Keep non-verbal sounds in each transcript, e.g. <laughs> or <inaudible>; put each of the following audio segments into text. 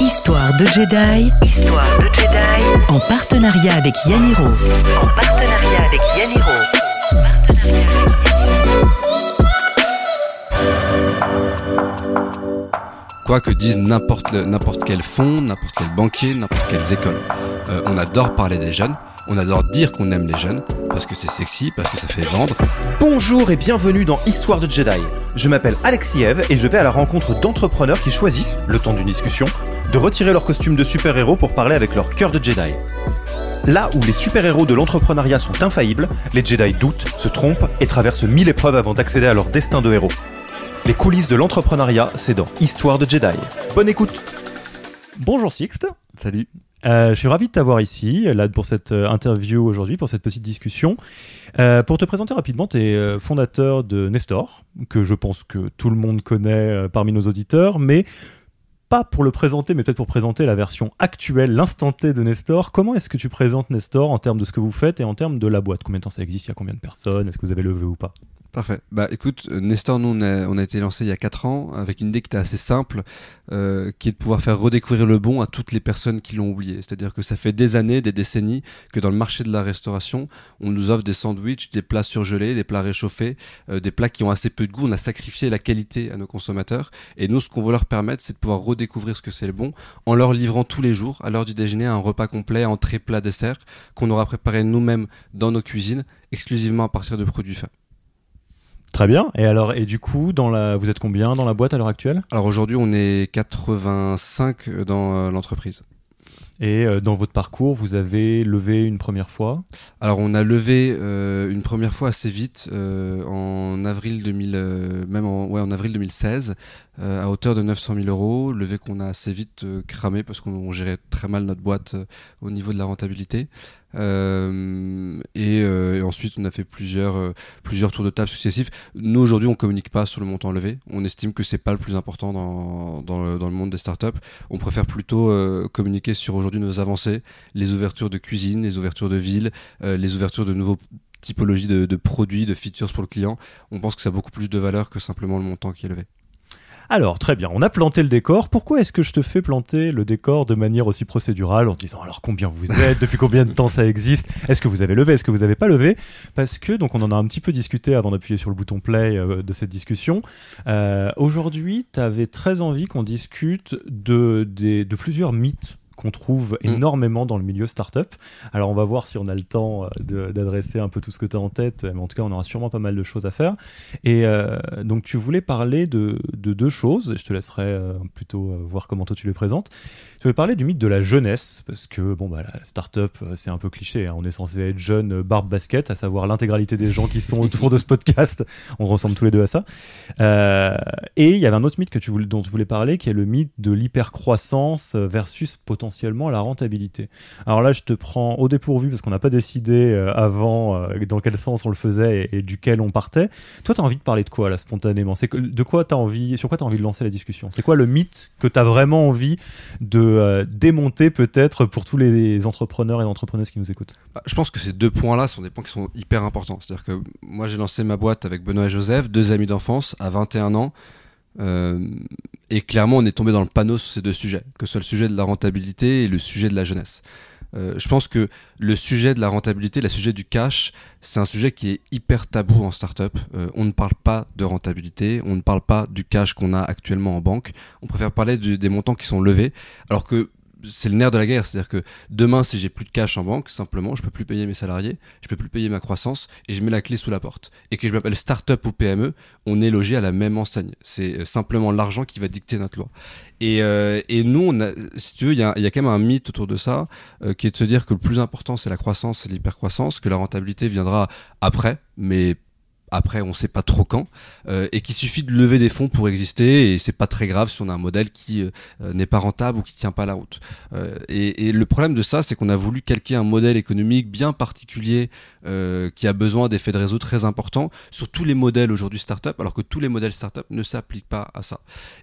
Histoire de Jedi. Histoire de Jedi. En partenariat avec Yaniro. En partenariat avec Yaniro. Quoi que dise n'importe le- n'importe quel fonds, n'importe quel banquier, n'importe quelles écoles. Euh, on adore parler des jeunes, on adore dire qu'on aime les jeunes, parce que c'est sexy, parce que ça fait vendre. Bonjour et bienvenue dans Histoire de Jedi. Je m'appelle Alexiev et je vais à la rencontre d'entrepreneurs qui choisissent, le temps d'une discussion, de retirer leur costume de super-héros pour parler avec leur cœur de Jedi. Là où les super-héros de l'entrepreneuriat sont infaillibles, les Jedi doutent, se trompent et traversent mille épreuves avant d'accéder à leur destin de héros. Les coulisses de l'entrepreneuriat, c'est dans Histoire de Jedi. Bonne écoute Bonjour Sixte Salut. Euh, je suis ravi de t'avoir ici, là, pour cette euh, interview aujourd'hui, pour cette petite discussion. Euh, pour te présenter rapidement, tu es fondateur de Nestor, que je pense que tout le monde connaît parmi nos auditeurs, mais pas pour le présenter, mais peut-être pour présenter la version actuelle, l'instant T de Nestor. Comment est-ce que tu présentes Nestor en termes de ce que vous faites et en termes de la boîte? Combien de temps ça existe? Il y a combien de personnes? Est-ce que vous avez levé ou pas? Parfait. Bah écoute, euh, Nestor, nous on a, été lancé il y a 4 ans avec une idée qui était assez simple, euh, qui est de pouvoir faire redécouvrir le bon à toutes les personnes qui l'ont oublié. C'est-à-dire que ça fait des années, des décennies que dans le marché de la restauration, on nous offre des sandwichs, des plats surgelés, des plats réchauffés, euh, des plats qui ont assez peu de goût. On a sacrifié la qualité à nos consommateurs. Et nous, ce qu'on veut leur permettre, c'est de pouvoir redécouvrir ce que c'est le bon en leur livrant tous les jours, à l'heure du déjeuner, un repas complet, entrée, plat, dessert, qu'on aura préparé nous-mêmes dans nos cuisines, exclusivement à partir de produits faits. Très bien. Et alors, et du coup, dans la... vous êtes combien dans la boîte à l'heure actuelle? Alors aujourd'hui, on est 85 dans euh, l'entreprise. Et euh, dans votre parcours, vous avez levé une première fois? Alors on a levé euh, une première fois assez vite euh, en avril 2000, euh, même en, ouais, en avril 2016, euh, à hauteur de 900 000 euros, levé qu'on a assez vite cramé parce qu'on on gérait très mal notre boîte au niveau de la rentabilité. Euh, et, euh, et ensuite on a fait plusieurs, euh, plusieurs tours de table successifs. Nous aujourd'hui on communique pas sur le montant levé. On estime que c'est pas le plus important dans, dans, le, dans le monde des startups. On préfère plutôt euh, communiquer sur aujourd'hui nos avancées, les ouvertures de cuisine, les ouvertures de villes, euh, les ouvertures de nouveaux typologies de, de produits, de features pour le client. On pense que ça a beaucoup plus de valeur que simplement le montant qui est levé. Alors, très bien, on a planté le décor. Pourquoi est-ce que je te fais planter le décor de manière aussi procédurale en disant alors combien vous êtes, depuis combien de temps ça existe, est-ce que vous avez levé, est-ce que vous n'avez pas levé? Parce que, donc on en a un petit peu discuté avant d'appuyer sur le bouton play euh, de cette discussion. Euh, Aujourd'hui, tu avais très envie qu'on discute de plusieurs mythes qu'on trouve Mm. énormément dans le milieu startup. Alors on va voir si on a le temps euh, d'adresser un peu tout ce que tu as en tête, mais en tout cas on aura sûrement pas mal de choses à faire. Et euh, donc tu voulais parler de, de deux choses, je te laisserai euh, plutôt euh, voir comment toi tu les présentes. Tu voulais parler du mythe de la jeunesse, parce que bon, bah, la startup euh, c'est un peu cliché, hein. on est censé être jeune, euh, barbe basket, à savoir l'intégralité des gens qui sont <laughs> autour de ce podcast, on ressemble tous les deux à ça. Euh, et il y avait un autre mythe que tu voulais, dont tu voulais parler, qui est le mythe de l'hypercroissance versus potentiellement la rentabilité. Alors là, je te prends au dépourvu parce qu'on n'a pas décidé euh, avant euh, dans quel sens on le faisait et, duquel on partait. Toi, tu as envie de parler de quoi là spontanément? C'est de quoi tu envie Sur quoi tu as envie de lancer la discussion? C'est quoi le mythe que tu as vraiment envie de euh, démonter peut-être pour tous les entrepreneurs et entrepreneuses qui nous écoutent? Bah, Je pense que ces deux points-là sont des points qui sont hyper importants. C'est-à-dire que moi, j'ai lancé ma boîte avec Benoît et Joseph, deux amis d'enfance, à 21 ans. Et clairement, on est tombé dans le panneau sur ces deux sujets, que ce soit le sujet de la rentabilité et le sujet de la jeunesse. Euh, je pense que le sujet de la rentabilité, le sujet du cash, c'est un sujet qui est hyper tabou en startup. Euh, on ne parle pas de rentabilité, on ne parle pas du cash qu'on a actuellement en banque. On préfère parler des montants qui sont levés, alors que c'est le nerf de la guerre. C'est-à-dire que demain, si j'ai plus de cash en banque, simplement, je peux plus payer mes salariés, je peux plus payer ma croissance et je mets la clé sous la porte. Et que je m'appelle startup ou PME, on est logé à la même enseigne. C'est euh, simplement l'argent qui va dicter notre loi. Et, euh, et nous, si tu veux, il y a, il y a quand même un mythe autour de ça, euh, qui est de se dire que le plus important, c'est la croissance et l'hypercroissance, que la rentabilité viendra après, mais après on sait pas trop quand euh, et qu'il suffit de lever des fonds pour exister et c'est pas très grave si on a un modèle qui euh, euh, n'est pas rentable ou qui tient pas la route. Euh, et, et le problème de ça c'est qu'on a voulu calquer un modèle économique bien particulier euh, qui a besoin d'effets de réseau très importants sur tous les modèles aujourd'hui startup alors que tous les modèles startup ne s'appliquent pas à ça.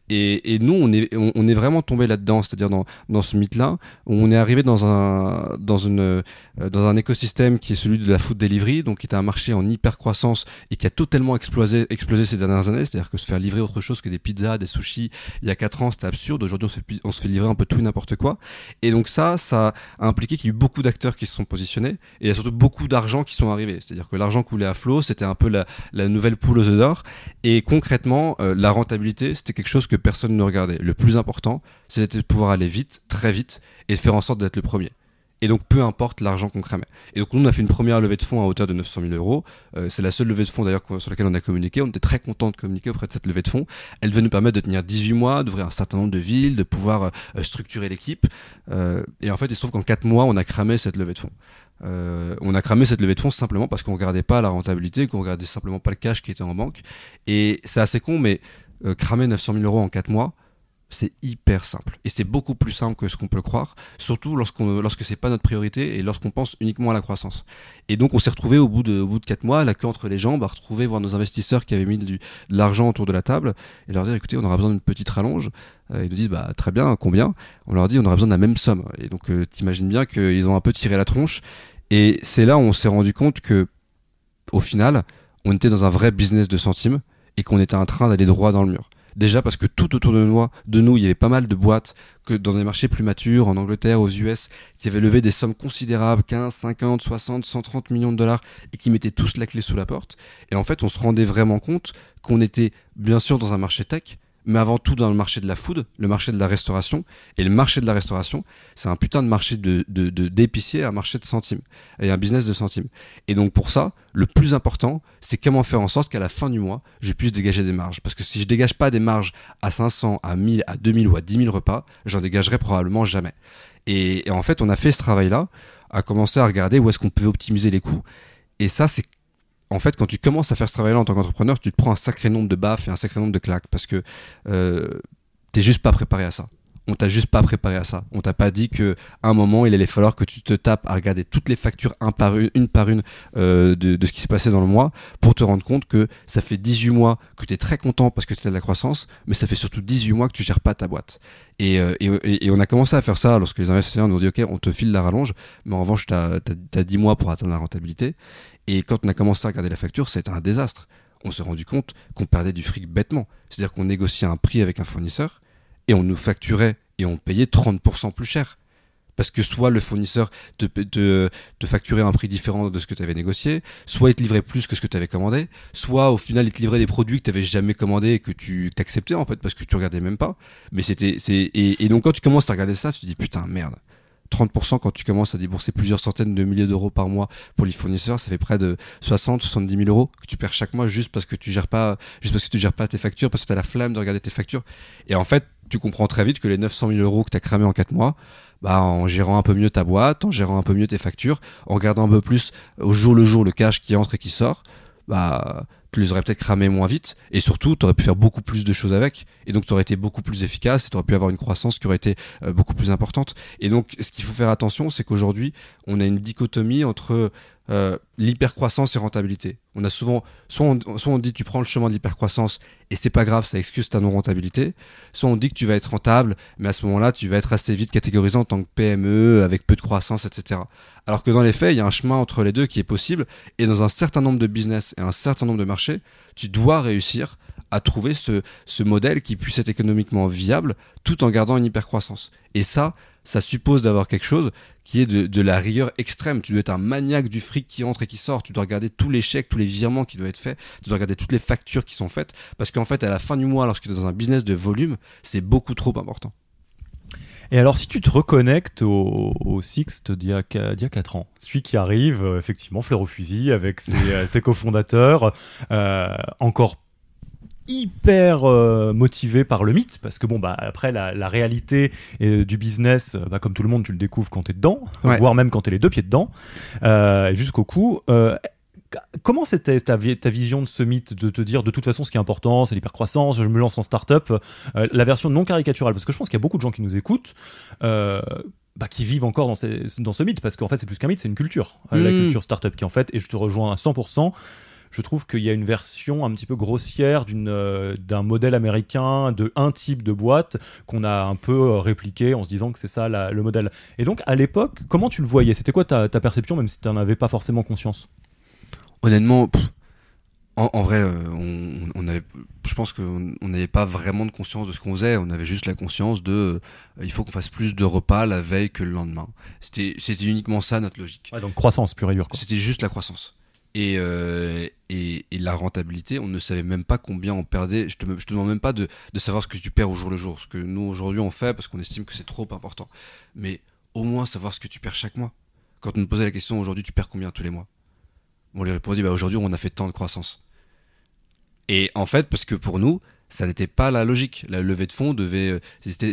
Et, et nous on est on, est vraiment tombé là-dedans c'est-à-dire dans dans ce mythe là où on est arrivé dans un dans une euh, dans un écosystème qui est celui de la food delivery donc qui est un marché en hyper croissance et qui a totalement explosé, explosé ces dernières années. C'est-à-dire que se faire livrer autre chose que des pizzas, des sushis, il y a 4 ans, c'était absurde. Aujourd'hui, on, se fait- on se fait livrer un peu tout et n'importe quoi. Et donc ça, ça a impliqué qu'il y a eu beaucoup d'acteurs qui se sont positionnés et il y a surtout beaucoup d'argent qui sont arrivés. C'est-à-dire que l'argent coulait à flot, c'était un peu la, la nouvelle poule aux œufs d'or. Et concrètement, euh, la rentabilité, c'était quelque chose que personne ne regardait. Le plus important, c'était de pouvoir aller vite, très vite, et de faire en sorte d'être le premier. Et donc, peu importe l'argent qu'on cramait. Et donc, nous, on a fait une première levée de fonds à hauteur de 900 000 euros. Euh, c'est la seule levée de fonds, d'ailleurs, sur laquelle on a communiqué. On était très content de communiquer auprès de cette levée de fonds. Elle devait nous permettre de tenir 18 mois, d'ouvrir un certain nombre de villes, de pouvoir euh, structurer l'équipe. Euh, et en fait, il se trouve qu'en 4 mois, on a cramé cette levée de fonds. Euh, on a cramé cette levée de fonds simplement parce qu'on regardait pas la rentabilité, qu'on regardait simplement pas le cash qui était en banque. Et c'est assez con, mais euh, cramer 900 000 euros en 4 mois, c'est hyper simple. Et c'est beaucoup plus simple que ce qu'on peut croire, surtout lorsqu'on, lorsque c'est pas notre priorité et lorsqu'on pense uniquement à la croissance. Et donc, on s'est retrouvé au bout de, au bout de 4 mois, la queue entre les jambes, à retrouver voir nos investisseurs qui avaient mis du- de l'argent autour de la table et leur dire écoutez, on aura besoin d'une petite rallonge. Euh, ils nous disent bah très bien, combien? On leur dit on aura besoin de la même somme. Et donc, euh, t'imagines bien qu'ils ont un peu tiré la tronche. Et c'est là où on s'est rendu compte que, au final, on était dans un vrai business de centimes et qu'on était en train d'aller droit dans le mur. Déjà parce que tout autour de nous, de nous, il y avait pas mal de boîtes que dans des marchés plus matures, en Angleterre, aux US, qui avaient levé des sommes considérables, 15, 50, 60, 130 millions de dollars, et qui mettaient tous la clé sous la porte. Et en fait, on se rendait vraiment compte qu'on était bien sûr dans un marché tech, mais avant tout dans le marché de la food, le marché de la restauration. Et le marché de la restauration, c'est un putain de marché de, de, d'épicier, un marché de centimes, et un business de centimes. Et donc pour ça, le plus important, c'est comment faire en sorte qu'à la fin du mois, je puisse dégager des marges. Parce que si je dégage pas des marges à 500, à 1000, à 2000 ou à 10 000 repas, j'en dégagerai probablement jamais. Et, et en fait, on a fait ce travail-là, à commencer à regarder où est-ce qu'on pouvait optimiser les coûts. Et ça, c'est en fait, quand tu commences à faire ce travail-là en tant qu'entrepreneur, tu te prends un sacré nombre de baffes et un sacré nombre de claques parce que euh, t'es juste pas préparé à ça. On t'a juste pas préparé à ça. On t'a pas dit que à un moment il allait falloir que tu te tapes à regarder toutes les factures un par une, une par une euh, de, de ce qui s'est passé dans le mois pour te rendre compte que ça fait 18 mois que tu es très content parce que tu as de la croissance, mais ça fait surtout 18 mois que tu gères pas ta boîte. Et, euh, et, et- on a commencé à faire ça lorsque les investisseurs nous ont dit ok on te file la rallonge, mais en revanche tu as, 10 mois pour atteindre la rentabilité. Et quand on a commencé à regarder la facture, c'était un désastre. On s'est rendu compte qu'on perdait du fric bêtement. C'est-à-dire qu'on négociait un prix avec un fournisseur et on nous facturait et on payait 30% plus cher. Parce que soit le fournisseur te, facturait un prix différent de ce que tu avais négocié, soit il te livrait plus que ce que tu avais commandé, soit au final il te livrait des produits que tu n'avais jamais commandés et que tu acceptais en fait parce que tu regardais même pas. Mais c'était et donc quand tu commences à regarder ça, tu te dis putain merde. 30% quand tu commences à débourser plusieurs centaines de milliers d'euros par mois pour les fournisseurs, ça fait près de 60, 70 000 euros que tu perds chaque mois juste parce que tu gères pas, juste parce que tu gères pas tes factures, parce que tu as la flamme de regarder tes factures. Et en fait, tu comprends très vite que les 900 000 euros que tu as cramé en 4 mois, bah, en gérant un peu mieux ta boîte, en gérant un peu mieux tes factures, en regardant un peu plus au jour le jour le cash qui entre et qui sort, bah, tu les aurais peut-être cramés moins vite. Et surtout tu aurais pu faire beaucoup plus de choses avec. Et donc tu aurais été beaucoup plus efficace et tu aurais pu avoir une croissance qui aurait été euh, beaucoup plus importante. Et donc ce qu'il faut faire attention c'est qu'aujourd'hui on a une dichotomie entre euh, l'hypercroissance et rentabilité. On a souvent soit on, soit on dit tu prends le chemin de l'hypercroissance et c'est pas grave ça excuse ta non rentabilité soit on dit que tu vas être rentable mais à ce moment là tu vas être assez vite catégorisé en tant que PME avec peu de croissance etc alors que dans les faits il y a un chemin entre les deux qui est possible et dans un certain nombre de business et un certain nombre de marchés tu dois réussir à trouver ce, ce modèle qui puisse être économiquement viable tout en gardant une hypercroissance. Et ça, ça suppose d'avoir quelque chose qui est de, de, la rigueur extrême. Tu dois être un maniaque du fric qui entre et qui sort. Tu dois regarder tous les chèques, tous les virements qui doivent être faits. Tu dois regarder toutes les factures qui sont faites. Parce qu'en fait, à la fin du mois, lorsque tu es dans un business de volume, c'est beaucoup trop important. Et alors, si tu te reconnectes au, au d'il y, a 4 ans, celui qui arrive, euh, effectivement, fleur au fusil, avec ses, euh, cofondateurs, euh, encore hyper euh, motivé par le mythe parce que bon bah après la, la réalité euh, du business bah, comme tout le monde tu le découvres quand t'es dedans ouais. voire même quand t'es les deux pieds dedans euh, jusqu'au coup comment c'était ta, ta, vision de ce mythe de te dire de toute façon ce qui est important c'est l'hypercroissance je me lance en start-up la version non caricaturale? Parce que je pense qu'il y a beaucoup de gens qui nous écoutent bah, qui vivent encore dans, ces, dans ce mythe parce qu'en fait c'est plus qu'un mythe c'est une culture mmh. la culture startup qui en fait et je te rejoins à 100% je trouve qu'il y a une version un petit peu grossière d'un euh, modèle américain, de un type de boîte qu'on a un peu euh, répliqué en se disant que c'est ça la, le modèle. Et donc, à l'époque, comment tu le voyais? C'était quoi ta, ta, perception, même si tu n'en avais pas forcément conscience? Honnêtement, pff, en, vrai, on, avait, je pense qu'on n'avait pas vraiment de conscience de ce qu'on faisait. On avait juste la conscience de, il faut qu'on fasse plus de repas la veille que le lendemain. C'était, c'était uniquement ça notre logique. donc croissance pure et dure. C'était juste la croissance. Et, et, et, la rentabilité, on ne savait même pas combien on perdait. Je te, je te demande même pas de, de, savoir ce que tu perds au jour le jour. Ce que nous aujourd'hui on fait parce qu'on estime que c'est trop important. Mais au moins savoir ce que tu perds chaque mois. Quand on nous posait la question aujourd'hui, tu perds combien tous les mois? On lui répondait, bah, aujourd'hui, on a fait tant de croissance. Et en fait, parce que pour nous, ça n'était pas la logique. La levée de fonds devait, euh,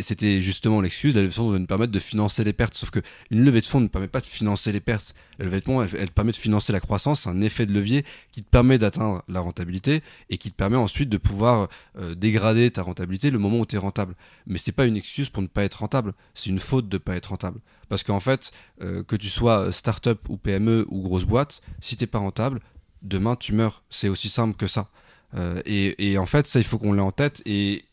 c'était justement l'excuse. La levée de fonds devait nous permettre de financer les pertes. Sauf que une levée de fonds ne permet pas de financer les pertes. La levée de fonds, elle, permet de financer la croissance, un effet de levier qui te permet d'atteindre la rentabilité et qui te permet ensuite de pouvoir euh, dégrader ta rentabilité le moment où tu es rentable. Mais c'est pas une excuse pour ne pas être rentable. C'est une faute de ne pas être rentable. Parce qu'en fait, euh, que tu sois start-up ou PME ou grosse boîte, si t'es pas rentable, demain tu meurs. C'est aussi simple que ça. Euh, et, en fait, ça, il faut qu'on l'ait en tête. Et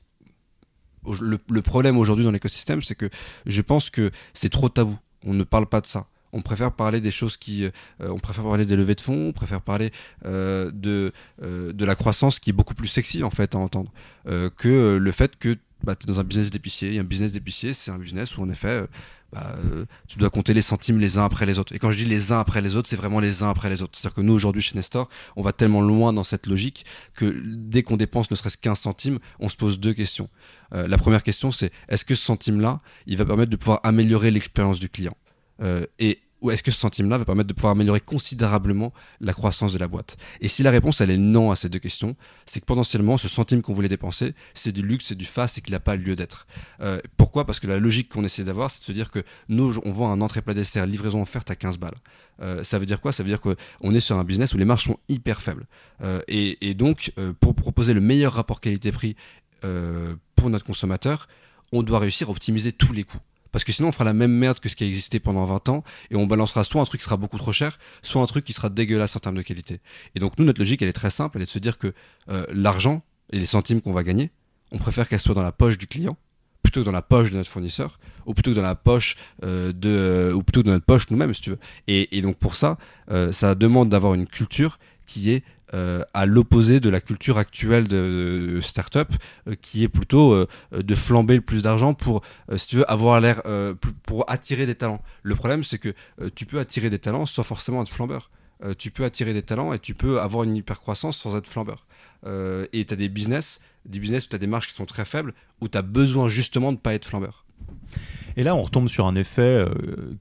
le, problème aujourd'hui dans l'écosystème, c'est que je pense que c'est trop tabou. On ne parle pas de ça on préfère parler des choses qui, euh, on préfère parler des levées de fonds, on préfère parler euh, de de la croissance qui est beaucoup plus sexy en fait à entendre que le fait que bah, tu es dans un business d'épicier. Et un business d'épicier, c'est un business où en effet bah, euh, tu dois compter les centimes les uns après les autres. Et quand je dis les uns après les autres, c'est vraiment les uns après les autres. C'est-à-dire que nous, aujourd'hui, chez Nestor, on va tellement loin dans cette logique que dès qu'on dépense ne serait-ce 15 centimes, on se pose deux questions. Euh, la première question, c'est est-ce que ce centime-là, il va permettre de pouvoir améliorer l'expérience du client? Euh, Et ou est-ce que ce centime-là va permettre de pouvoir améliorer considérablement la croissance de la boîte? Et si la réponse elle est non à ces deux questions, c'est que potentiellement ce centime qu'on voulait dépenser, c'est du luxe, c'est du fast et qu'il n'a pas lieu d'être. Euh, pourquoi? Parce que la logique qu'on essaie d'avoir, c'est de se dire que nous, on vend un entrée plat dessert, livraison offerte à 15 balles. Euh, ça veut dire quoi? Ça veut dire qu'on est sur un business où les marges sont hyper faibles. Euh, et, et, donc, pour proposer le meilleur rapport qualité-prix pour notre consommateur, on doit réussir à optimiser tous les coûts parce que sinon on fera la même merde que ce qui a existé pendant 20 ans et on balancera soit un truc qui sera beaucoup trop cher, soit un truc qui sera dégueulasse en termes de qualité. Et donc nous notre logique elle est très simple, elle est de se dire que euh, l'argent et les centimes qu'on va gagner, on préfère qu'elles soient dans la poche du client plutôt que dans la poche de notre fournisseur ou plutôt dans la poche euh, de ou plutôt dans notre poche nous-mêmes si tu veux. Et, donc pour ça, euh, ça demande d'avoir une culture qui est euh, à l'opposé de la culture actuelle de, start-up, euh, qui est plutôt euh, de flamber le plus d'argent pour, si tu veux, avoir l'air, pour attirer des talents. Le problème, c'est que tu peux attirer des talents sans forcément être flambeur. tu peux attirer des talents et tu peux avoir une hyper croissance sans être flambeur. et tu as des business, des business où tu as des marges qui sont très faibles, où tu as besoin justement de ne pas être flambeur. Et là, on retombe sur un effet euh,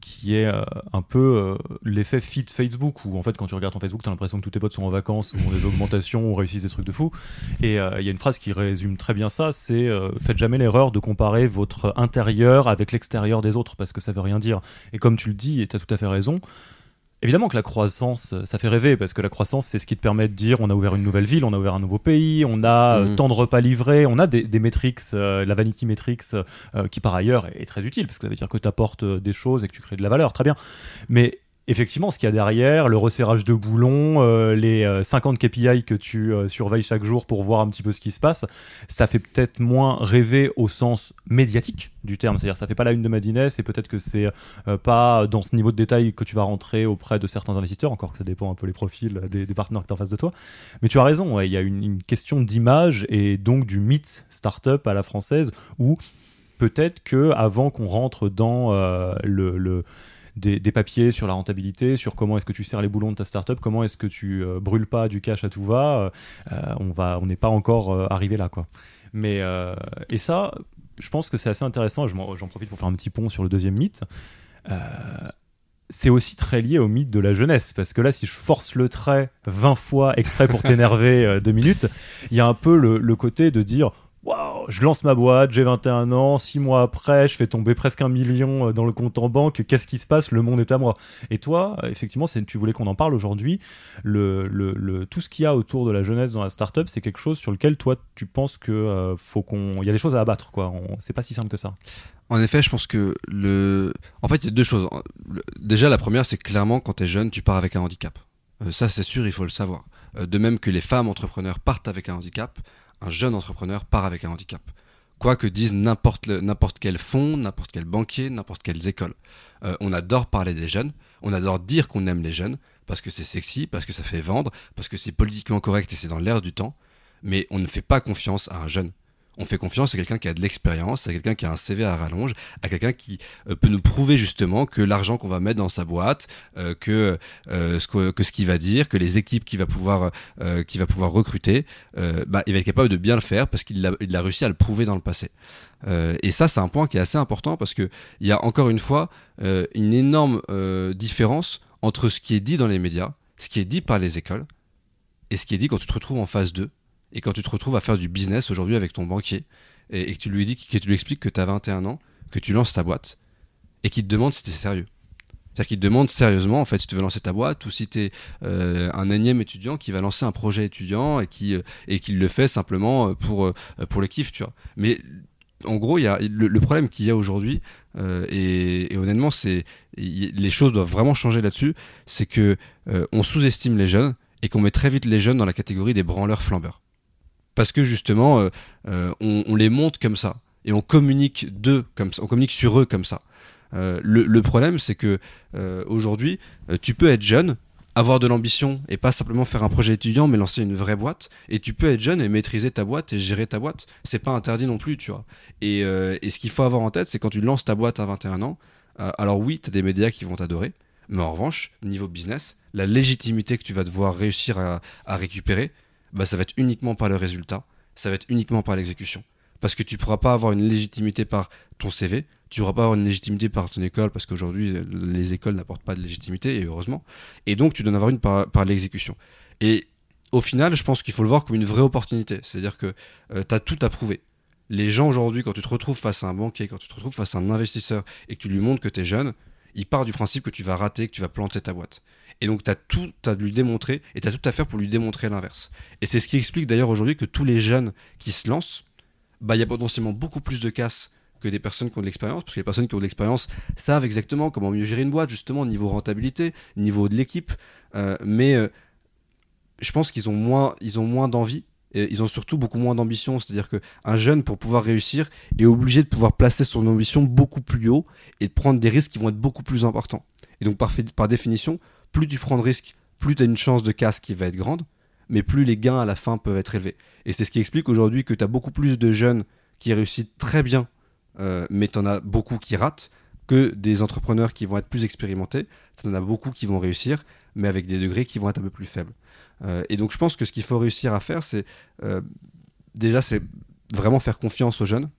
qui est euh, un peu euh, l'effet feed Facebook, où en fait, quand tu regardes ton Facebook, tu l'impression que tous tes potes sont en vacances, ont des augmentations, réussissent des trucs de fou. Et il y a une phrase qui résume très bien ça, c'est faites jamais l'erreur de comparer votre intérieur avec l'extérieur des autres, parce que ça veut rien dire. Et comme tu le dis, et tu as tout à fait raison, Évidemment que la croissance, euh, ça fait rêver parce que la croissance, c'est ce qui te permet de dire on a ouvert une nouvelle ville, on a ouvert un nouveau pays, on a euh, mhm. tant de repas livrés, on a des, des metrics, euh, la vanity metrics, qui par ailleurs est, est, très utile parce que ça veut dire que tu apportes des choses et que tu crées de la valeur, très bien. Mais effectivement, ce qu'il y a derrière, le resserrage de boulons, euh, les 50 euh, KPI que tu euh, surveilles chaque jour pour voir un petit peu ce qui se passe, ça fait peut-être moins rêver au sens médiatique du terme. C'est-à-dire, ça fait pas la une de Madines et peut-être que c'est pas dans ce niveau de détail que tu vas rentrer auprès de certains investisseurs, encore que ça dépend un peu les profils des, partenaires que tu en face de toi. Mais tu as raison, il y a une, une question d'image et donc du mythe startup à la française où peut-être que avant qu'on rentre dans le des, papiers sur la rentabilité, sur comment est-ce que tu sers les boulons de ta startup, comment est-ce que tu euh, brûles pas du cash à tout va. Euh, on va, on n'est pas encore euh, arrivé là, quoi. Mais et ça, je pense que c'est assez intéressant. J'en profite pour faire un petit pont sur le deuxième mythe. c'est aussi très lié au mythe de la jeunesse. Parce que là, si je force le trait 20 fois exprès pour t'énerver deux minutes, il y a un peu le côté de dire je lance ma boîte, j'ai 21 ans, 6 mois après, je fais tomber presque un million euh, dans le compte en banque, qu'est-ce qui se passe? Le monde est à moi. Et toi, euh, effectivement, tu voulais qu'on en parle aujourd'hui. Le, tout ce qu'il y a autour de la jeunesse dans la startup, c'est quelque chose sur lequel toi, tu penses qu'il euh, faut qu'on, il y a des choses à abattre, quoi. C'est pas si simple que ça. En effet, je pense que le, en fait, il y a deux choses. Déjà, la première, c'est clairement quand tu es jeune, tu pars avec un handicap. ça, c'est sûr, il faut le savoir. de même que les femmes entrepreneurs partent avec un handicap un jeune entrepreneur part avec un handicap. Quoi que disent n'importe, quel fonds, n'importe quel banquier, n'importe quelles écoles. Euh, on adore parler des jeunes, on adore dire qu'on aime les jeunes. parce que c'est sexy, parce que ça fait vendre, parce que c'est politiquement correct et c'est dans l'air du temps. Mais on ne fait pas confiance à un jeune. On fait confiance à quelqu'un qui a de l'expérience, à quelqu'un qui a un CV à rallonge, à quelqu'un qui euh, peut nous prouver justement que l'argent qu'on va mettre dans sa boîte, euh, que, euh, ce que, ce qu'il va dire, que les équipes qu'il va pouvoir, qu'il va pouvoir recruter, bah, il va être capable de bien le faire parce qu'il a, a réussi à le prouver dans le passé. et ça, c'est un point qui est assez important parce qu'il y a encore une fois une énorme différence entre ce qui est dit dans les médias, ce qui est dit par les écoles, et ce qui est dit quand tu te retrouves en phase 2 et quand tu te retrouves à faire du business aujourd'hui avec ton banquier et, que tu lui dis que tu lui expliques que tu as 21 ans, que tu lances ta boîte et qu'il te demande si tu es sérieux. C'est-à-dire qu'il te demande sérieusement en fait si tu veux lancer ta boîte ou si tu es euh, un énième étudiant qui va lancer un projet étudiant et qui euh, et qui le fait simplement euh, pour pour le kiff, tu vois. Mais en gros, y a le, problème qu'il y a aujourd'hui et, honnêtement, c'est les choses doivent vraiment changer là-dessus. C'est que on sous-estime les jeunes et qu'on met très vite les jeunes dans la catégorie des branleurs flambeurs parce que justement, euh, euh, on, les monte comme ça et on communique d'eux comme ça, on communique sur eux comme ça. Euh, le, problème, c'est que aujourd'hui, tu peux être jeune, avoir de l'ambition et pas simplement faire un projet étudiant, mais lancer une vraie boîte. Et tu peux être jeune et maîtriser ta boîte et gérer ta boîte. C'est pas interdit non plus, tu vois. Et, ce qu'il faut avoir en tête, c'est quand tu lances ta boîte à 21 ans, alors oui, tu as des médias qui vont t'adorer, mais en revanche, niveau business, la légitimité que tu vas devoir réussir à récupérer, bah, ça va être uniquement par le résultat, ça va être uniquement par l'exécution. Parce que tu ne pourras pas avoir une légitimité par ton CV, tu ne pourras pas avoir une légitimité par ton école, parce qu'aujourd'hui, les écoles n'apportent pas de légitimité, et heureusement. Et donc, tu dois en avoir une par, l'exécution. Et au final, je pense qu'il faut le voir comme une vraie opportunité. C'est-à-dire que euh, tu as tout à prouver. Les gens aujourd'hui, quand tu te retrouves face à un banquier, quand tu te retrouves face à un investisseur, et que tu lui montres que tu es jeune, il part du principe que tu vas rater, que tu vas planter ta boîte. Et donc, tu as tout à lui démontrer et tu as tout à faire pour lui démontrer l'inverse. Et c'est ce qui explique d'ailleurs aujourd'hui que tous les jeunes qui se lancent, bah, il y a potentiellement beaucoup plus de casse que des personnes qui ont de l'expérience, parce que les personnes qui ont de l'expérience savent exactement comment mieux gérer une boîte, justement, niveau rentabilité, niveau de l'équipe. Euh, mais euh, je pense qu'ils ont moins d'envie. Ils ont surtout beaucoup moins d'ambition, c'est-à-dire qu'un jeune, pour pouvoir réussir, est obligé de pouvoir placer son ambition beaucoup plus haut et de prendre des risques qui vont être beaucoup plus importants. Et donc, par, par définition, plus tu prends de risques, plus tu as une chance de casse qui va être grande, mais plus les gains à la fin peuvent être élevés. Et c'est ce qui explique aujourd'hui que tu as beaucoup plus de jeunes qui réussissent très bien, euh, mais tu en as beaucoup qui ratent, que des entrepreneurs qui vont être plus expérimentés. Tu en as beaucoup qui vont réussir, mais avec des degrés qui vont être un peu plus faibles. Euh, et donc je pense que ce qu'il faut réussir à faire, c'est euh, déjà c'est vraiment faire confiance aux jeunes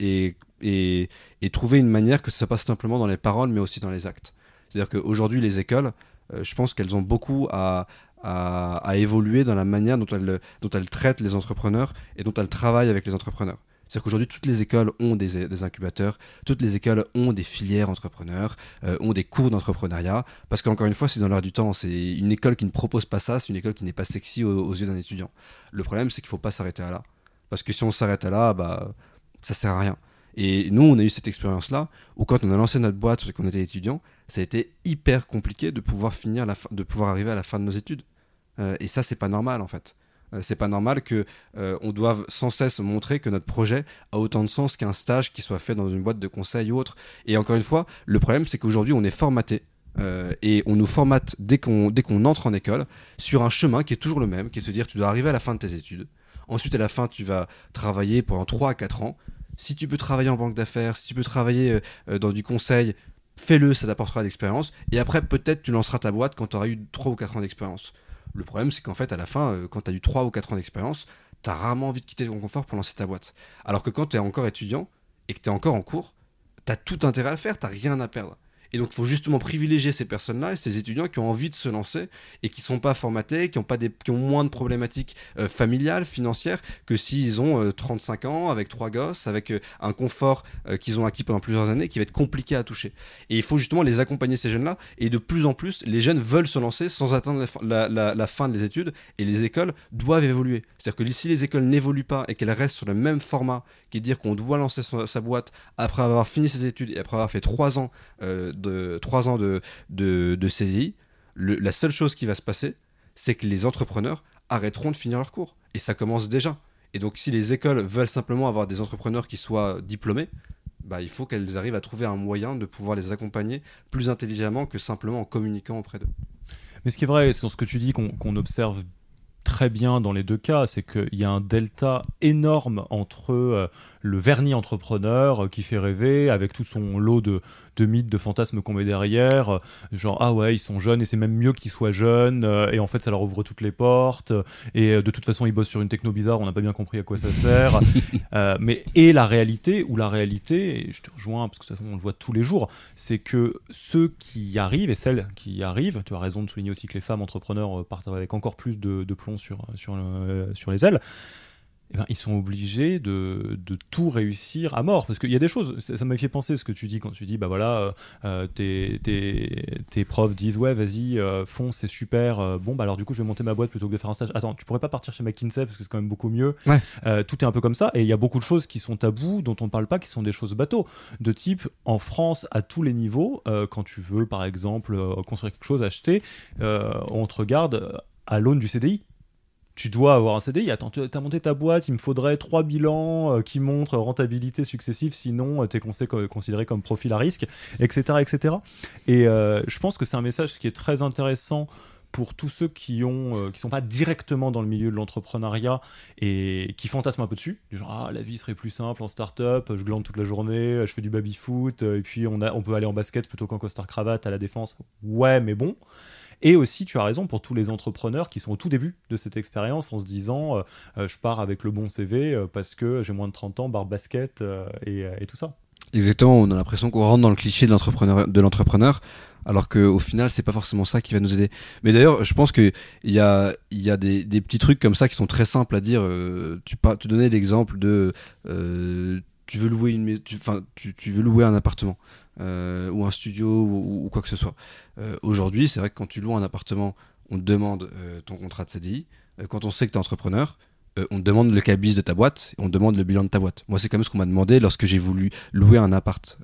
et, et, trouver une manière que ça passe simplement dans les paroles, mais aussi dans les actes. C'est-à-dire qu'aujourd'hui, les écoles, euh, je pense qu'elles ont beaucoup à, à, évoluer dans la manière dont elles, dont elles traitent les entrepreneurs et dont elles travaillent avec les entrepreneurs. C'est-à-dire qu'aujourd'hui, toutes les écoles ont des, incubateurs, toutes les écoles ont des filières entrepreneurs, euh, ont des cours d'entrepreneuriat, parce qu'encore une fois, c'est dans l'air du temps. C'est une école qui ne propose pas ça, c'est une école qui n'est pas sexy aux, yeux d'un étudiant. Le problème, c'est qu'il ne faut pas s'arrêter à là. Parce que si on s'arrête à là, bah, ça sert à rien. Et nous, on a eu cette expérience-là, où quand on a lancé notre boîte et qu'on était étudiant, ça a été hyper compliqué de pouvoir finir de pouvoir arriver à la fin de nos études. Euh, et ça, c'est pas normal en fait. Euh, c'est pas normal que euh, on doive sans cesse montrer que notre projet a autant de sens qu'un stage qui soit fait dans une boîte de conseil ou autre. Et encore une fois, le problème, c'est qu'aujourd'hui, on est formaté. et on nous formate dès qu'on dès qu'on entre en école sur un chemin qui est toujours le même, qui est de se dire tu dois arriver à la fin de tes études. Ensuite, à la fin, tu vas travailler pendant 3 à 4 ans. Si tu peux travailler en banque d'affaires, si tu peux travailler dans du conseil, fais-le, ça t'apportera de l'expérience. Et après, peut-être tu lanceras ta boîte quand tu auras eu 3 ou 4 ans d'expérience. Le problème, c'est qu'en fait, à la fin, euh, quand tu as eu 3 ou 4 ans d'expérience, tu as rarement envie de quitter ton confort pour lancer ta boîte. Alors que quand tu es encore étudiant et que tu encore en cours, tu as tout intérêt à le faire, tu rien à perdre. Et donc, il faut justement privilégier ces personnes-là et ces étudiants qui ont envie de se lancer et qui sont pas formatés, qui ont, pas des, qui ont moins de problématiques euh, familiales, financières, que s'ils ont 35 euh, ans, avec trois gosses, avec euh, un confort qu'ils ont acquis pendant plusieurs années, qui va être compliqué à toucher. Et il faut justement les accompagner, ces jeunes-là. Et de plus en plus, les jeunes veulent se lancer sans attendre la, la, fin des études. Et les écoles doivent évoluer. C'est-à-dire que si les écoles n'évoluent pas et qu'elles restent sur le même format, qui est de dire qu'on doit lancer sa boîte après avoir fini ses études et après avoir fait trois ans de 3 ans de, de, CDI, la seule chose qui va se passer, c'est que les entrepreneurs arrêteront de finir leur cours. Et ça commence déjà. Et donc si les écoles veulent simplement avoir des entrepreneurs qui soient diplômés, bah, il faut qu'elles arrivent à trouver un moyen de pouvoir les accompagner plus intelligemment que simplement en communiquant auprès d'eux. Mais ce qui est vrai, c'est sur ce que tu dis qu'on observe très bien dans les deux cas, c'est qu'il y a un delta énorme entre euh, le vernis entrepreneur euh, qui fait rêver, avec tout son lot de, de mythes, de fantasmes qu'on met derrière, euh, genre ah ouais ils sont jeunes et c'est même mieux qu'ils soient jeunes, et en fait ça leur ouvre toutes les portes, et de toute façon ils bossent sur une techno bizarre, on n'a pas bien compris à quoi ça sert, <laughs> mais et la réalité, ou la réalité, et je te rejoins parce que de toute façon on le voit tous les jours, c'est que ceux qui y arrivent et celles qui y arrivent, tu as raison de souligner aussi que les femmes entrepreneurs partent avec encore plus de, de plomb sur, sur, sur les ailes, eh ben, ils sont obligés de, de, tout réussir à mort. Parce qu'il y a des choses, ça, m'a fait penser ce que tu dis quand tu dis, bah voilà, euh, euh, tes, tes, tes, profs disent, ouais, vas-y, euh, fonce, c'est super. bon, bah alors du coup, je vais monter ma boîte plutôt que de faire un stage. Attends, tu pourrais pas partir chez McKinsey parce que c'est quand même beaucoup mieux. tout est un peu comme ça. Et il y a beaucoup de choses qui sont tabous, dont on parle pas, qui sont des choses bateaux. De type, en France, à tous les niveaux, quand tu veux, par exemple, construire quelque chose, acheter, on te regarde à l'aune du CDI tu dois avoir un CDI. Attends, tu as monté ta boîte, il me faudrait trois bilans euh, qui montrent rentabilité successive, sinon euh, tu es considéré comme profil à risque, etc. etc. Et euh, je pense que c'est un message qui est très intéressant pour tous ceux qui ont qui sont pas directement dans le milieu de l'entrepreneuriat et qui fantasment un peu dessus du genre ah la vie serait plus simple en start-up je glande toute la journée je fais du baby foot et puis on on peut aller en basket plutôt qu'en costard cravate à la défense ouais mais bon et aussi, tu as raison, pour tous les entrepreneurs qui sont au tout début de cette expérience en se disant euh, euh, je pars avec le bon CV euh, parce que j'ai moins de 30 ans, barre basket et, tout ça. Exactement, on a l'impression qu'on rentre dans le cliché de l'entrepreneur, alors qu'au final, c'est pas forcément ça qui va nous aider. Mais d'ailleurs, je pense qu'il y a, y a des, petits trucs comme ça qui sont très simples à dire. tu, tu donnais l'exemple de tu veux louer une tu, tu, tu veux louer un appartement. Euh, ou un studio ou, quoi que ce soit. Euh, aujourd'hui, c'est vrai que quand tu loues un appartement, on te demande euh, ton contrat de CDI. quand on sait que tu es entrepreneur, on te demande le cabis de ta boîte, on te demande le bilan de ta boîte. Moi, c'est quand même ce qu'on m'a demandé lorsque j'ai voulu louer un appart.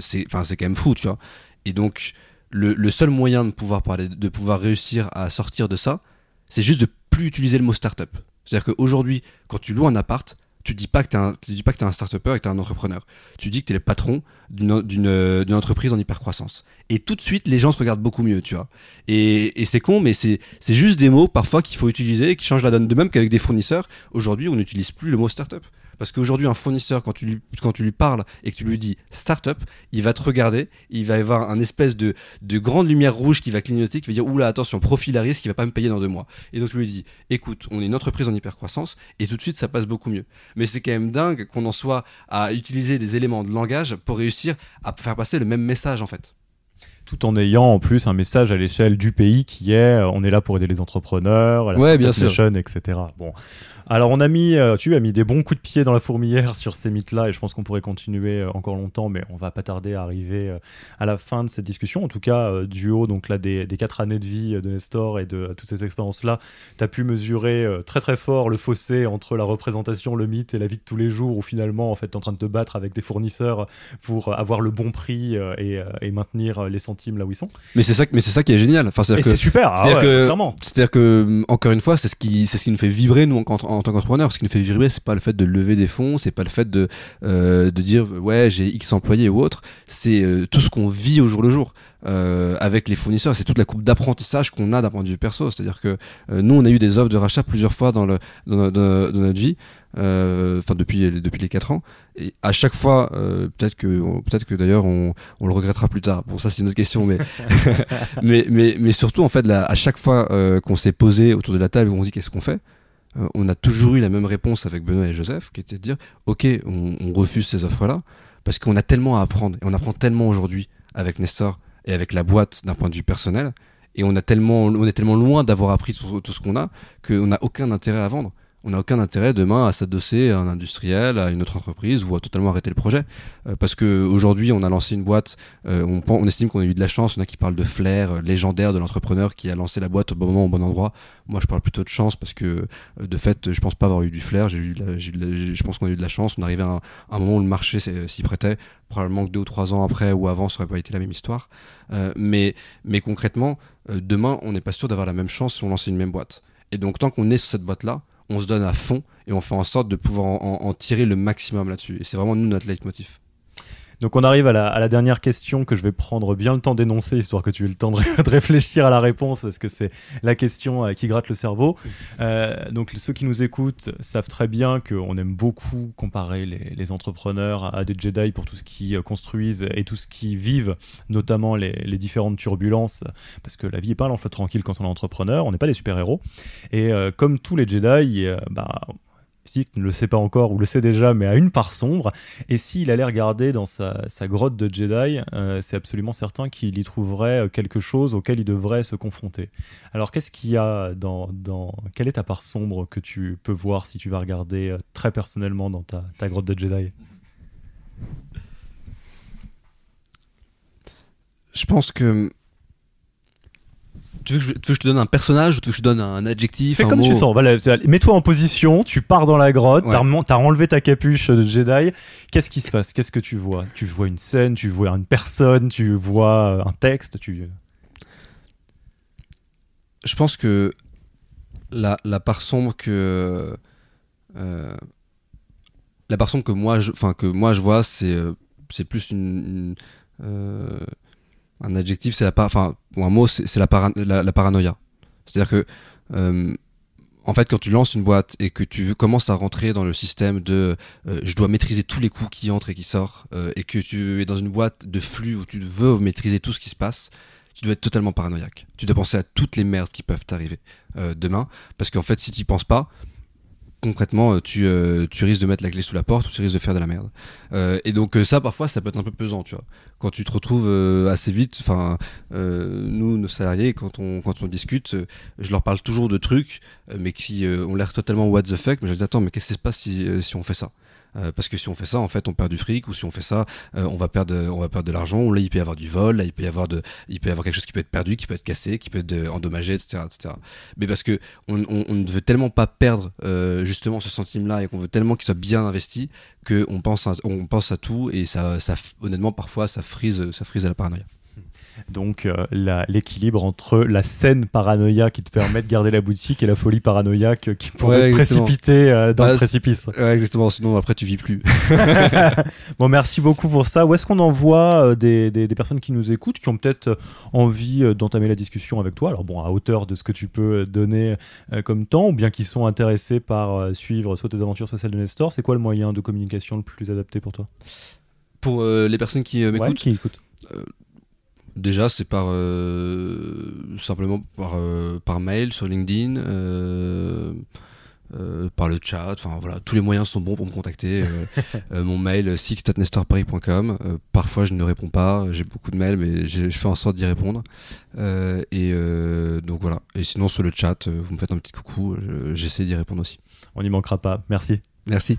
c'est, quand même fou, tu vois. Et donc, le, seul moyen de pouvoir parler, de pouvoir réussir à sortir de ça, c'est juste de plus utiliser le mot startup. C'est-à-dire qu'aujourd'hui, quand tu loues un appart, tu dis pas que tu dis pas que tu es un start-upper et que tu es un entrepreneur. Tu dis que tu es le patron d'une entreprise en hypercroissance. Et tout de suite, les gens se regardent beaucoup mieux, tu vois. Et, et c'est con, mais c'est juste des mots parfois qu'il faut utiliser et qui changent la donne. De même qu'avec des fournisseurs, aujourd'hui, on n'utilise plus le mot start-up. Parce qu'aujourd'hui, un fournisseur, quand tu, lui, quand tu lui parles et que tu lui dis startup, il va te regarder, il va y avoir un espèce de, de grande lumière rouge qui va clignoter, qui va dire Oula, attention, profil à risque, il va pas me payer dans deux mois. Et donc tu lui dis Écoute, on est une entreprise en hypercroissance, et tout de suite, ça passe beaucoup mieux. Mais c'est quand même dingue qu'on en soit à utiliser des éléments de langage pour réussir à faire passer le même message en fait tout en ayant en plus un message à l'échelle du pays qui est euh, on est là pour aider les entrepreneurs, la ouais, bien sûr. etc. Bon, alors on a mis, euh, tu as mis des bons coups de pied dans la fourmilière sur ces mythes-là et je pense qu'on pourrait continuer euh, encore longtemps, mais on va pas tarder à arriver à la fin de cette discussion. En tout cas, du haut donc là des, quatre années de vie de Nestor et de toutes ces expériences-là, tu as pu mesurer très très fort le fossé entre la représentation, le mythe et la vie de tous les jours où finalement en fait tu es en train de te battre avec des fournisseurs pour avoir le bon prix et, maintenir les centimes là où ils sont. Mais c'est ça, mais c'est ça qui est génial. Enfin, c'est super. C'est-à-dire que, c'est-à-dire que encore une fois, c'est ce qui, c'est ce qui nous fait vibrer nous en tant qu'entrepreneur, ce qui nous fait vibrer, c'est pas le fait de lever des fonds, c'est pas le fait de, euh, de dire ouais j'ai X employés ou autre, c'est euh, tout ce qu'on vit au jour le jour. Euh, avec les fournisseurs, c'est toute la coupe d'apprentissage qu'on a d'un point de vue perso. C'est-à-dire que nous, on a eu des offres de rachat plusieurs fois dans, le, dans, notre vie, enfin depuis depuis les 4 ans, et à chaque fois, peut-être que peut-être que d'ailleurs on, on, le regrettera plus tard. Bon, ça c'est une autre question, mais <laughs> <laughs> mais, mais mais surtout en fait, là, à chaque fois qu'on s'est posé autour de la table, on dit qu'est-ce qu'on fait? Euh, on a toujours eu la même réponse avec Benoît et Joseph, qui était de dire, ok, on, refuse ces offres-là, parce qu'on a tellement à apprendre, et on apprend tellement aujourd'hui avec Nestor et avec la boîte d'un point de vue personnel, et on, a tellement, on est tellement loin d'avoir appris tout, ce qu'on a, qu'on n'a aucun intérêt à vendre on n'a aucun intérêt demain à s'adosser à un industriel, à une autre entreprise ou à totalement arrêter le projet. Euh, parce que aujourd'hui, on a lancé une boîte, euh, on, on, estime qu'on a eu de la chance. Il y en a qui parlent de flair euh, légendaire de l'entrepreneur qui a lancé la boîte au bon moment, au bon endroit. Moi, je parle plutôt de chance parce que de fait, je pense pas avoir eu du flair. J'ai eu, je pense qu'on a eu de la chance. On arrivé à un, moment où le marché s'y prêtait. Probablement que deux ou trois ans après ou avant, ça aurait pas été la même histoire. mais, mais concrètement, demain, on n'est pas sûr d'avoir la même chance si on lançait une même boîte. Et donc, tant qu'on est sur cette boîte-là, on se donne à fond et on fait en sorte de pouvoir en, tirer le maximum là-dessus. Et c'est vraiment nous notre leitmotiv. Donc on arrive à la, dernière question que je vais prendre bien le temps d'énoncer, histoire que tu aies le temps <laughs> de, réfléchir à la réponse, parce que c'est la question euh, qui gratte le cerveau. Euh, donc ceux qui nous écoutent savent très bien qu'on aime beaucoup comparer les, entrepreneurs à, des Jedi pour tout ce qui construisent et tout ce qui vivent, notamment les, différentes turbulences, parce que la vie est pas flot tranquille quand on est entrepreneur, on n'est pas des super-héros. Et comme tous les Jedi, bah, Sith ne le sait pas encore ou le sait déjà, mais a une part sombre. Et s'il allait regarder dans sa, grotte de Jedi, euh, c'est absolument certain qu'il y trouverait quelque chose auquel il devrait se confronter. Alors qu'est-ce qu'il y a dans, dans, Quelle est ta part sombre que tu peux voir si tu vas regarder euh, très personnellement dans ta, ta grotte de Jedi? Je pense que tu veux, que je, te donne un personnage ou tu veux que je te donne un adjectif Fais comme tu sens. Mets-toi en position, tu pars dans la grotte, t'as enlevé ta capuche de Jedi. Qu'est-ce qui se passe? Qu'est-ce que tu vois? Tu vois une scène, tu vois une personne, tu vois un texte tu... Je pense que la, la part sombre que. Euh, la part sombre que moi je, que moi je vois, c'est euh, c'est plus une. Euh, un adjectif, c'est la enfin, ou un mot, c'est la, la, paranoïa. C'est-à-dire que, euh, en fait, quand tu lances une boîte et que tu commences à rentrer dans le système de euh, je dois maîtriser tous les coups qui entrent et qui sortent, euh, et que tu es dans une boîte de flux où tu veux maîtriser tout ce qui se passe, tu dois être totalement paranoïaque. Tu dois penser à toutes les merdes qui peuvent t'arriver demain, parce qu'en fait, si tu n'y penses pas, concrètement, euh, tu, euh, tu risques de mettre la clé sous la porte ou tu risques de faire de la merde. Euh, et donc ça, parfois, ça peut être un peu pesant, tu vois. Quand tu te retrouves assez vite, enfin, nous, nos salariés, quand on, quand on discute, je leur parle toujours de trucs, mais qui ont l'air totalement what the fuck, mais je dis, attends, mais qu'est-ce qui se passe si, si on fait ça? Euh, parce que si on fait ça, en fait, on perd du fric, ou si on fait ça, euh, on va perdre, on va perdre de l'argent. Là, il peut y avoir du vol, là, il peut y avoir de, il peut y avoir quelque chose qui peut être perdu, qui peut être cassé, qui peut être euh, endommagé, etc., etc. Mais parce que on, on, ne veut tellement pas perdre justement ce centime-là et qu'on veut tellement qu'il soit bien investi qu'on pense, à, on pense à tout et ça, ça, honnêtement, parfois, ça frise, ça frise à la paranoïa. Donc euh, l'équilibre entre la scène paranoïa qui te permet de garder la boutique et la folie paranoïaque qui pourrait te précipiter euh, dans le précipice. Ouais, exactement, sinon après tu vis plus. <laughs> bon, merci beaucoup pour ça. Où est-ce qu'on envoie euh, des, des, personnes qui nous écoutent, qui ont peut-être envie d'entamer la discussion avec toi? Alors bon, à hauteur de ce que tu peux donner comme temps, ou bien qui sont intéressés par suivre soit tes aventures, soit celles de Nestor, c'est quoi le moyen de communication le plus adapté pour toi? Pour les personnes qui m'écoutent? Qui écoutent Déjà, c'est par euh, simplement par, euh, par mail sur LinkedIn, euh, par le chat. Enfin voilà, tous les moyens sont bons pour me contacter. <laughs> mon mail sixtatnestorparis.com. parfois, je ne réponds pas. J'ai beaucoup de mails, mais je fais en sorte d'y répondre. et donc voilà. Et sinon, sur le chat, vous me faites un petit coucou. J'essaie d'y répondre aussi. On n'y manquera pas. Merci. Merci.